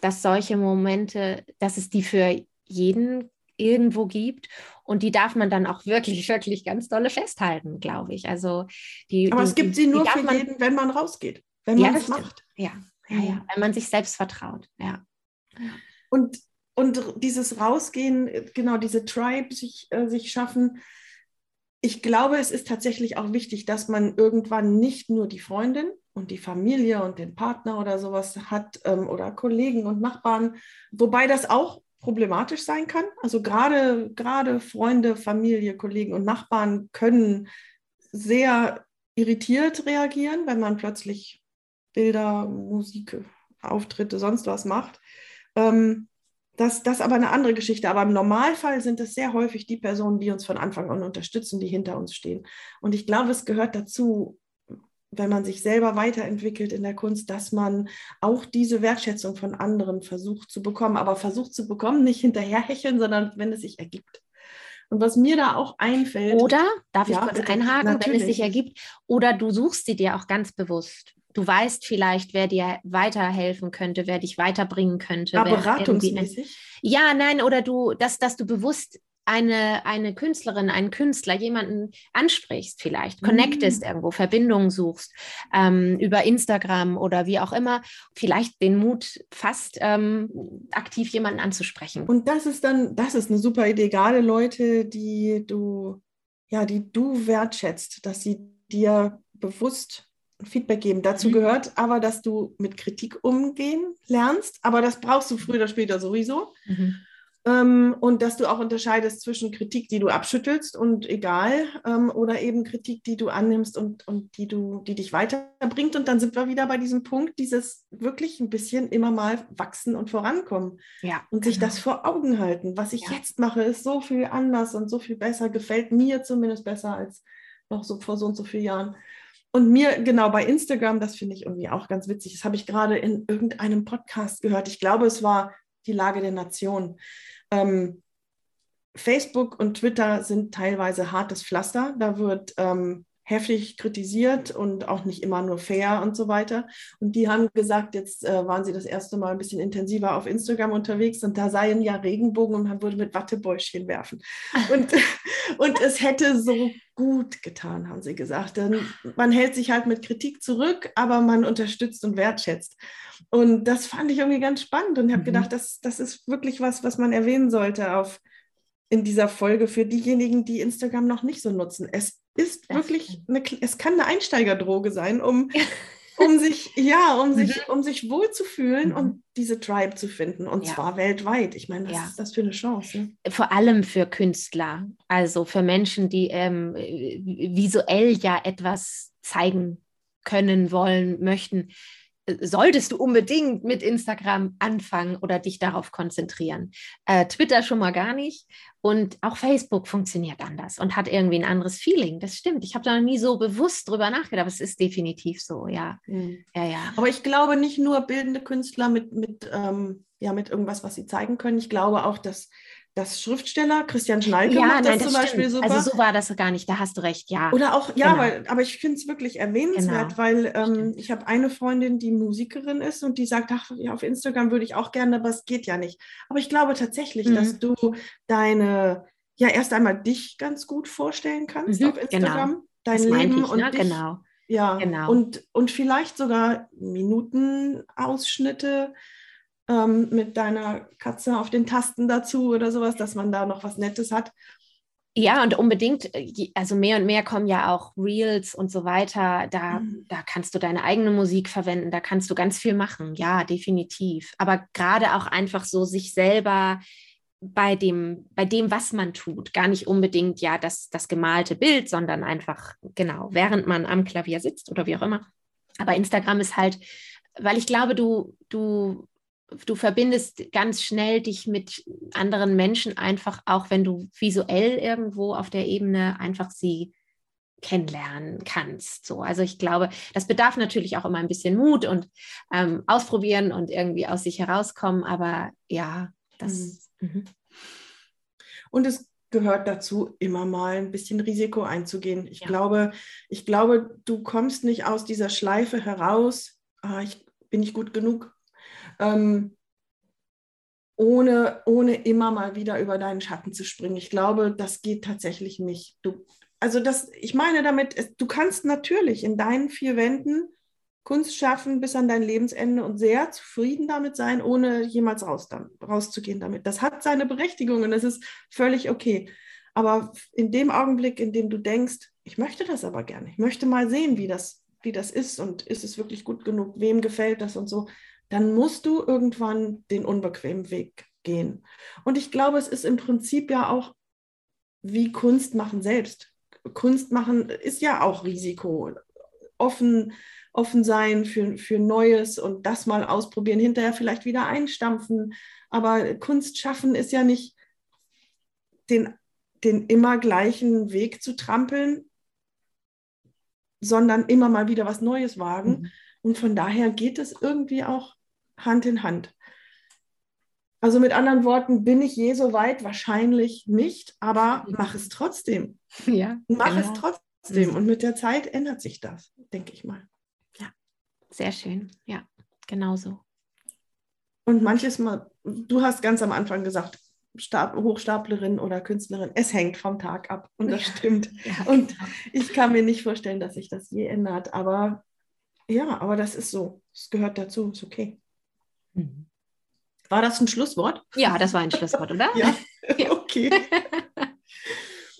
dass solche Momente, dass es die für jeden irgendwo gibt und die darf man dann auch wirklich, wirklich ganz dolle festhalten, glaube ich. Also die,
Aber
die,
es gibt sie nur für man, jeden, wenn man rausgeht, wenn
ja, man es macht. Ja, ja, ja, wenn man sich selbst vertraut, ja.
Und, und dieses Rausgehen, genau, diese Tribe sich, äh, sich schaffen, ich glaube, es ist tatsächlich auch wichtig, dass man irgendwann nicht nur die Freundin und die Familie und den Partner oder sowas hat ähm, oder Kollegen und Nachbarn, wobei das auch problematisch sein kann. Also gerade gerade Freunde, Familie, Kollegen und Nachbarn können sehr irritiert reagieren, wenn man plötzlich Bilder, Musik, Auftritte, sonst was macht. Ähm, das, das ist aber eine andere Geschichte. Aber im Normalfall sind es sehr häufig die Personen, die uns von Anfang an unterstützen, die hinter uns stehen. Und ich glaube, es gehört dazu, wenn man sich selber weiterentwickelt in der Kunst, dass man auch diese Wertschätzung von anderen versucht zu bekommen. Aber versucht zu bekommen, nicht hinterherhecheln, sondern wenn es sich ergibt. Und was mir da auch einfällt.
Oder, darf ich ja, kurz einhaken, natürlich. wenn es sich ergibt, oder du suchst sie dir auch ganz bewusst du weißt vielleicht, wer dir weiterhelfen könnte, wer dich weiterbringen könnte.
Aber beratungsmäßig?
Ja, nein, oder du, dass, dass du bewusst eine, eine Künstlerin, einen Künstler, jemanden ansprichst vielleicht, connectest mm. irgendwo, Verbindungen suchst ähm, über Instagram oder wie auch immer, vielleicht den Mut fasst, ähm, aktiv jemanden anzusprechen.
Und das ist dann, das ist eine super Idee, gerade Leute, die du, ja, die du wertschätzt, dass sie dir bewusst Feedback geben. Dazu mhm. gehört aber, dass du mit Kritik umgehen lernst, aber das brauchst du früher oder später sowieso. Mhm. Ähm, und dass du auch unterscheidest zwischen Kritik, die du abschüttelst und egal, ähm, oder eben Kritik, die du annimmst und, und die, du, die dich weiterbringt. Und dann sind wir wieder bei diesem Punkt, dieses wirklich ein bisschen immer mal wachsen und vorankommen. Ja, und sich genau. das vor Augen halten. Was ich ja. jetzt mache, ist so viel anders und so viel besser, gefällt mir zumindest besser als noch so vor so und so vielen Jahren. Und mir, genau, bei Instagram, das finde ich irgendwie auch ganz witzig, das habe ich gerade in irgendeinem Podcast gehört. Ich glaube, es war die Lage der Nation. Ähm, Facebook und Twitter sind teilweise hartes Pflaster. Da wird ähm, heftig kritisiert und auch nicht immer nur fair und so weiter. Und die haben gesagt, jetzt äh, waren sie das erste Mal ein bisschen intensiver auf Instagram unterwegs und da seien ja Regenbogen und man würde mit Wattebäuschen werfen. Und, und es hätte so gut getan, haben sie gesagt. Denn man hält sich halt mit Kritik zurück, aber man unterstützt und wertschätzt. Und das fand ich irgendwie ganz spannend und habe mhm. gedacht, das, das ist wirklich was, was man erwähnen sollte auf in dieser Folge für diejenigen, die Instagram noch nicht so nutzen. Es ist das wirklich, eine, es kann eine Einsteigerdroge sein, um, um sich, ja, um sich, mhm. um sich wohlzufühlen mhm. und diese Tribe zu finden. Und ja. zwar weltweit. Ich meine, was ja. ist das für eine Chance?
Vor allem für Künstler, also für Menschen, die ähm, visuell ja etwas zeigen können, wollen, möchten solltest du unbedingt mit Instagram anfangen oder dich darauf konzentrieren. Äh, Twitter schon mal gar nicht. Und auch Facebook funktioniert anders und hat irgendwie ein anderes Feeling. Das stimmt. Ich habe da noch nie so bewusst drüber nachgedacht, aber es ist definitiv so, ja. Mhm.
ja, ja. Aber ich glaube nicht nur bildende Künstler mit, mit, ähm, ja, mit irgendwas, was sie zeigen können. Ich glaube auch, dass das Schriftsteller, Christian Schnalke
ja, macht nein, das, das zum Beispiel super. Also so war das gar nicht, da hast du recht, ja.
Oder auch, ja, genau. weil, aber ich finde es wirklich erwähnenswert, genau. weil ähm, ich habe eine Freundin, die Musikerin ist und die sagt, ach, ja, auf Instagram würde ich auch gerne, aber es geht ja nicht. Aber ich glaube tatsächlich, mhm. dass du deine, ja, erst einmal dich ganz gut vorstellen kannst mhm, auf genau. Instagram, genau. dein das Leben ich, und ne? dich,
genau.
Ja, genau. Und, und vielleicht sogar Minutenausschnitte ähm, mit deiner Katze auf den Tasten dazu oder sowas, dass man da noch was Nettes hat.
Ja, und unbedingt, äh, also mehr und mehr kommen ja auch Reels und so weiter. Da, mhm. da kannst du deine eigene Musik verwenden, da kannst du ganz viel machen. Ja, definitiv. Aber gerade auch einfach so sich selber bei dem, bei dem, was man tut, gar nicht unbedingt ja das, das gemalte Bild, sondern einfach, genau, während man am Klavier sitzt oder wie auch immer. Aber Instagram ist halt, weil ich glaube, du, du du verbindest ganz schnell dich mit anderen Menschen einfach, auch wenn du visuell irgendwo auf der Ebene einfach sie kennenlernen kannst. So, also ich glaube, das bedarf natürlich auch immer ein bisschen Mut und ähm, ausprobieren und irgendwie aus sich herauskommen. Aber ja, das. Mhm. mhm.
Und es gehört dazu, immer mal ein bisschen Risiko einzugehen. Ich ja. glaube, ich glaube, du kommst nicht aus dieser Schleife heraus. Ah, ich bin nicht gut genug ähm, ohne, ohne immer mal wieder über deinen Schatten zu springen. Ich glaube, das geht tatsächlich nicht. Du, also das, ich meine damit, du kannst natürlich in deinen vier Wänden Kunst schaffen bis an dein Lebensende und sehr zufrieden damit sein, ohne jemals raus, rauszugehen damit. Das hat seine Berechtigung und das ist völlig okay. Aber in dem Augenblick, in dem du denkst, ich möchte das aber gerne, ich möchte mal sehen, wie das wie das ist und ist es wirklich gut genug, wem gefällt das und so, dann musst du irgendwann den unbequemen Weg gehen. Und ich glaube, es ist im Prinzip ja auch wie Kunst machen selbst. Kunst machen ist ja auch Risiko. Offen, offen sein für, für Neues und das mal ausprobieren, hinterher vielleicht wieder einstampfen. Aber Kunst schaffen ist ja nicht den, den immer gleichen Weg zu trampeln, sondern immer mal wieder was Neues wagen. Mhm. Und von daher geht es irgendwie auch Hand in Hand. Also mit anderen Worten, bin ich je so weit? Wahrscheinlich nicht, aber mach es trotzdem.
Ja,
mach genau. es trotzdem. Und mit der Zeit ändert sich das, denke ich mal.
Ja, sehr schön. Ja, genau so.
Und manches Mal, du hast ganz am Anfang gesagt, Stab, Hochstaplerin oder Künstlerin, es hängt vom Tag ab. Und das ja. stimmt. Ja, und genau. ich kann mir nicht vorstellen, dass sich das je ändert. Aber ja, aber das ist so. Es gehört dazu, ist okay. Mhm. War das ein Schlusswort?
Ja, das war ein Schlusswort, oder?
ja, okay.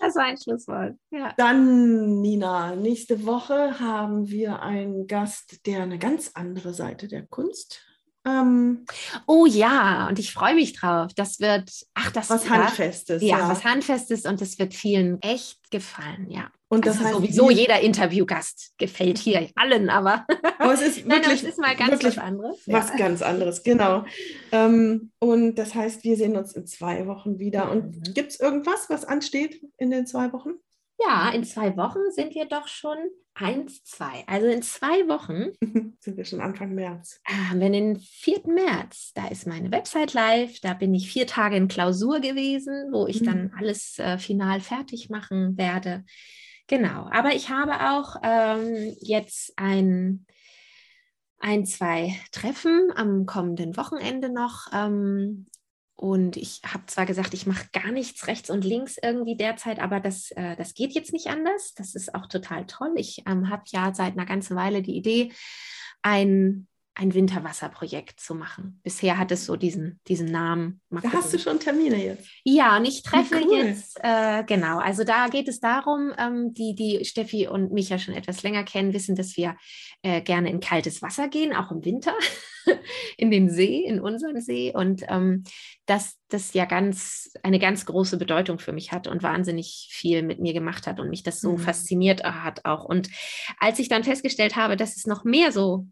Das war ein Schlusswort. Ja.
Dann, Nina, nächste Woche haben wir einen Gast, der eine ganz andere Seite der Kunst
ähm, oh ja, und ich freue mich drauf. Das wird, ach, das
was Handfestes.
Ja, ja, was Handfestes und das wird vielen echt gefallen, ja.
Und das also heißt,
sowieso jeder Interviewgast gefällt hier allen, aber,
aber es ist wirklich, Nein, es
ist mal ganz was anderes.
Was ganz anderes, genau. Ähm, und das heißt, wir sehen uns in zwei Wochen wieder. Und mhm. gibt es irgendwas, was ansteht in den zwei Wochen?
Ja, in zwei Wochen sind wir doch schon eins, zwei. Also in zwei Wochen
sind wir schon Anfang März.
Haben wir den 4. März. Da ist meine Website live. Da bin ich vier Tage in Klausur gewesen, wo ich mhm. dann alles äh, final fertig machen werde. Genau. Aber ich habe auch ähm, jetzt ein ein, zwei Treffen am kommenden Wochenende noch. Ähm, und ich habe zwar gesagt, ich mache gar nichts rechts und links irgendwie derzeit, aber das, äh, das geht jetzt nicht anders. Das ist auch total toll. Ich ähm, habe ja seit einer ganzen Weile die Idee, ein ein Winterwasserprojekt zu machen. Bisher hat es so diesen, diesen Namen.
Mal da hast du schon Termine jetzt.
Ja, und ich treffe cool. jetzt, äh, genau, also da geht es darum, ähm, die, die Steffi und mich ja schon etwas länger kennen, wissen, dass wir äh, gerne in kaltes Wasser gehen, auch im Winter, in den See, in unseren See. Und ähm, dass das ja ganz eine ganz große Bedeutung für mich hat und wahnsinnig viel mit mir gemacht hat und mich das so mhm. fasziniert hat auch. Und als ich dann festgestellt habe, dass es noch mehr so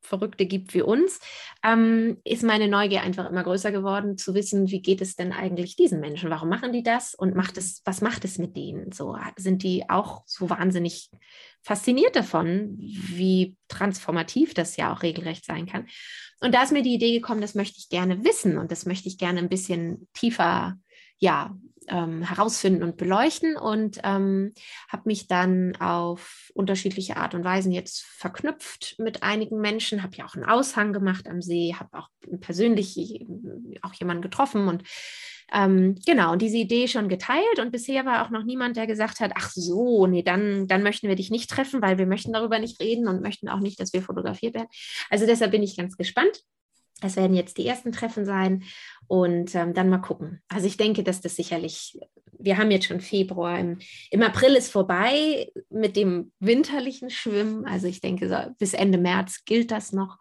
Verrückte gibt wie uns, ähm, ist meine Neugier einfach immer größer geworden, zu wissen, wie geht es denn eigentlich diesen Menschen? Warum machen die das? Und macht es, was macht es mit denen? So sind die auch so wahnsinnig fasziniert davon, wie transformativ das ja auch regelrecht sein kann. Und da ist mir die Idee gekommen, das möchte ich gerne wissen und das möchte ich gerne ein bisschen tiefer ja, ähm, herausfinden und beleuchten und ähm, habe mich dann auf unterschiedliche Art und Weisen jetzt verknüpft mit einigen Menschen, habe ja auch einen Aushang gemacht am See, habe auch persönlich auch jemanden getroffen und ähm, genau, und diese Idee schon geteilt und bisher war auch noch niemand, der gesagt hat, ach so, nee, dann, dann möchten wir dich nicht treffen, weil wir möchten darüber nicht reden und möchten auch nicht, dass wir fotografiert werden. Also deshalb bin ich ganz gespannt. Das werden jetzt die ersten Treffen sein und ähm, dann mal gucken. Also ich denke, dass das sicherlich, wir haben jetzt schon Februar, im, im April ist vorbei mit dem winterlichen Schwimmen. Also ich denke, so bis Ende März gilt das noch.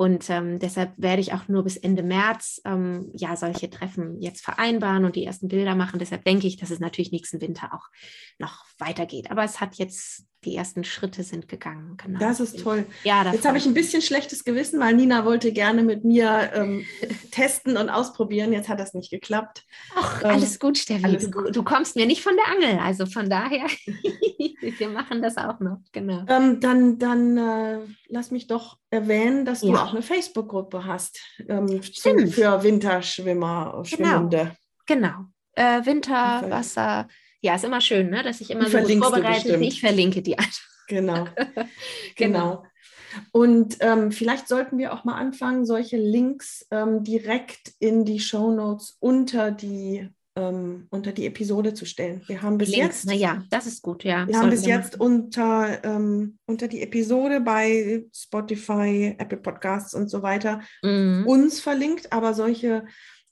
Und ähm, deshalb werde ich auch nur bis Ende März ähm, ja solche Treffen jetzt vereinbaren und die ersten Bilder machen. Deshalb denke ich, dass es natürlich nächsten Winter auch noch weitergeht. Aber es hat jetzt die ersten Schritte sind gegangen.
Genau. Das ist toll. Ja, das Jetzt habe ich ein bisschen schlechtes Gewissen, weil Nina wollte gerne mit mir ähm, testen und ausprobieren. Jetzt hat das nicht geklappt.
Ach, ähm, alles gut, Steffi. Alles gut. Du kommst mir nicht von der Angel. Also von daher, wir machen das auch noch. Genau.
Ähm, dann dann äh, lass mich doch erwähnen, dass ja. du auch eine Facebook-Gruppe hast ähm, für Winterschwimmer,
Schwimmende. Genau. genau. Äh, Winterwasser ja, ist immer schön, ne? dass ich immer die so vorbereite. Ich verlinke die einfach.
Genau. genau. Und ähm, vielleicht sollten wir auch mal anfangen, solche Links ähm, direkt in die Show Notes unter die ähm, unter die Episode zu stellen. Wir haben bis Links,
jetzt, na ja, das ist gut, ja.
Wir haben bis jetzt unter, ähm, unter die Episode bei Spotify, Apple Podcasts und so weiter mhm. uns verlinkt, aber solche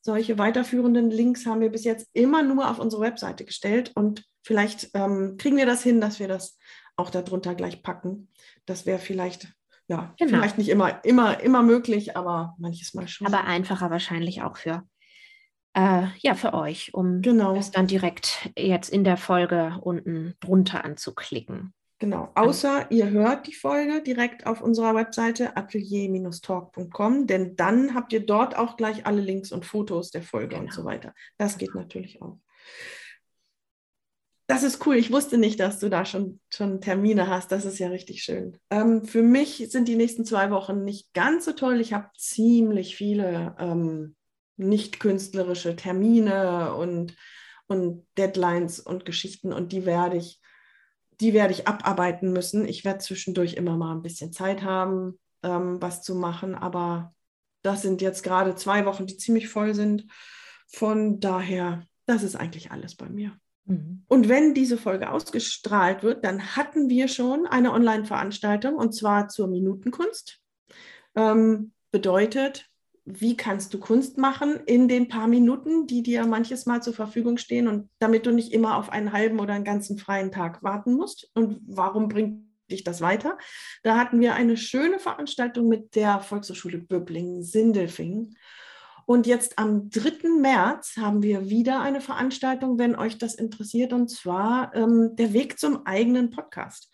solche weiterführenden Links haben wir bis jetzt immer nur auf unsere Webseite gestellt und vielleicht ähm, kriegen wir das hin, dass wir das auch darunter gleich packen, das wäre vielleicht, ja, genau. vielleicht nicht immer, immer, immer möglich, aber manches Mal schon.
Aber einfacher wahrscheinlich auch für, äh, ja, für euch, um genau. das dann direkt jetzt in der Folge unten drunter anzuklicken.
Genau, außer ihr hört die Folge direkt auf unserer Webseite atelier-talk.com, denn dann habt ihr dort auch gleich alle Links und Fotos der Folge genau. und so weiter. Das geht natürlich auch. Das ist cool. Ich wusste nicht, dass du da schon, schon Termine hast. Das ist ja richtig schön. Ähm, für mich sind die nächsten zwei Wochen nicht ganz so toll. Ich habe ziemlich viele ähm, nicht künstlerische Termine und, und Deadlines und Geschichten und die werde ich die werde ich abarbeiten müssen. Ich werde zwischendurch immer mal ein bisschen Zeit haben, ähm, was zu machen, aber das sind jetzt gerade zwei Wochen, die ziemlich voll sind. Von daher, das ist eigentlich alles bei mir. Mhm. Und wenn diese Folge ausgestrahlt wird, dann hatten wir schon eine Online-Veranstaltung und zwar zur Minutenkunst. Ähm, bedeutet, wie kannst du Kunst machen in den paar Minuten, die dir manches Mal zur Verfügung stehen und damit du nicht immer auf einen halben oder einen ganzen freien Tag warten musst. Und warum bringt dich das weiter? Da hatten wir eine schöne Veranstaltung mit der Volkshochschule Böblingen-Sindelfingen. Und jetzt am 3. März haben wir wieder eine Veranstaltung, wenn euch das interessiert, und zwar ähm, der Weg zum eigenen Podcast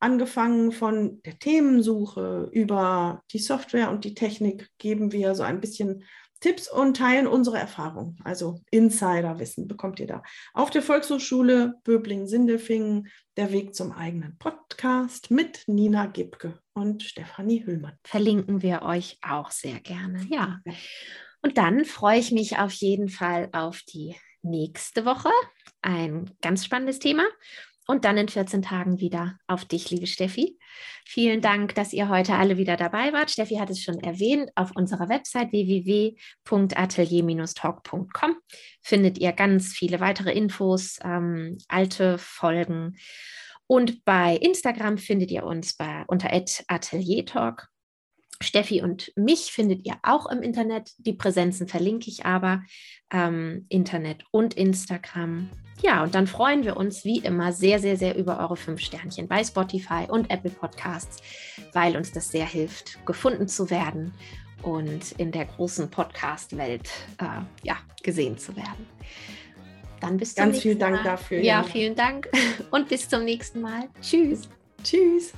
angefangen von der Themensuche über die Software und die Technik geben wir so ein bisschen Tipps und teilen unsere Erfahrungen. Also Insiderwissen bekommt ihr da. Auf der Volkshochschule Böbling-Sindelfingen der Weg zum eigenen Podcast mit Nina Gibke und Stefanie Hüllmann.
Verlinken wir euch auch sehr gerne. Ja. Und dann freue ich mich auf jeden Fall auf die nächste Woche. Ein ganz spannendes Thema und dann in 14 Tagen wieder auf dich, liebe Steffi. Vielen Dank, dass ihr heute alle wieder dabei wart. Steffi hat es schon erwähnt, auf unserer Website www.atelier-talk.com findet ihr ganz viele weitere Infos, ähm, alte Folgen. Und bei Instagram findet ihr uns bei, unter ateliertalk. Steffi und mich findet ihr auch im Internet. Die Präsenzen verlinke ich aber. Ähm, Internet und Instagram. Ja, und dann freuen wir uns wie immer sehr, sehr, sehr über eure fünf Sternchen bei Spotify und Apple Podcasts, weil uns das sehr hilft, gefunden zu werden und in der großen Podcast-Welt äh, ja, gesehen zu werden. Dann bis zum
Ganz nächsten Mal. Ganz vielen Dank dafür.
Ja, ja, vielen Dank und bis zum nächsten Mal. Tschüss.
Tschüss.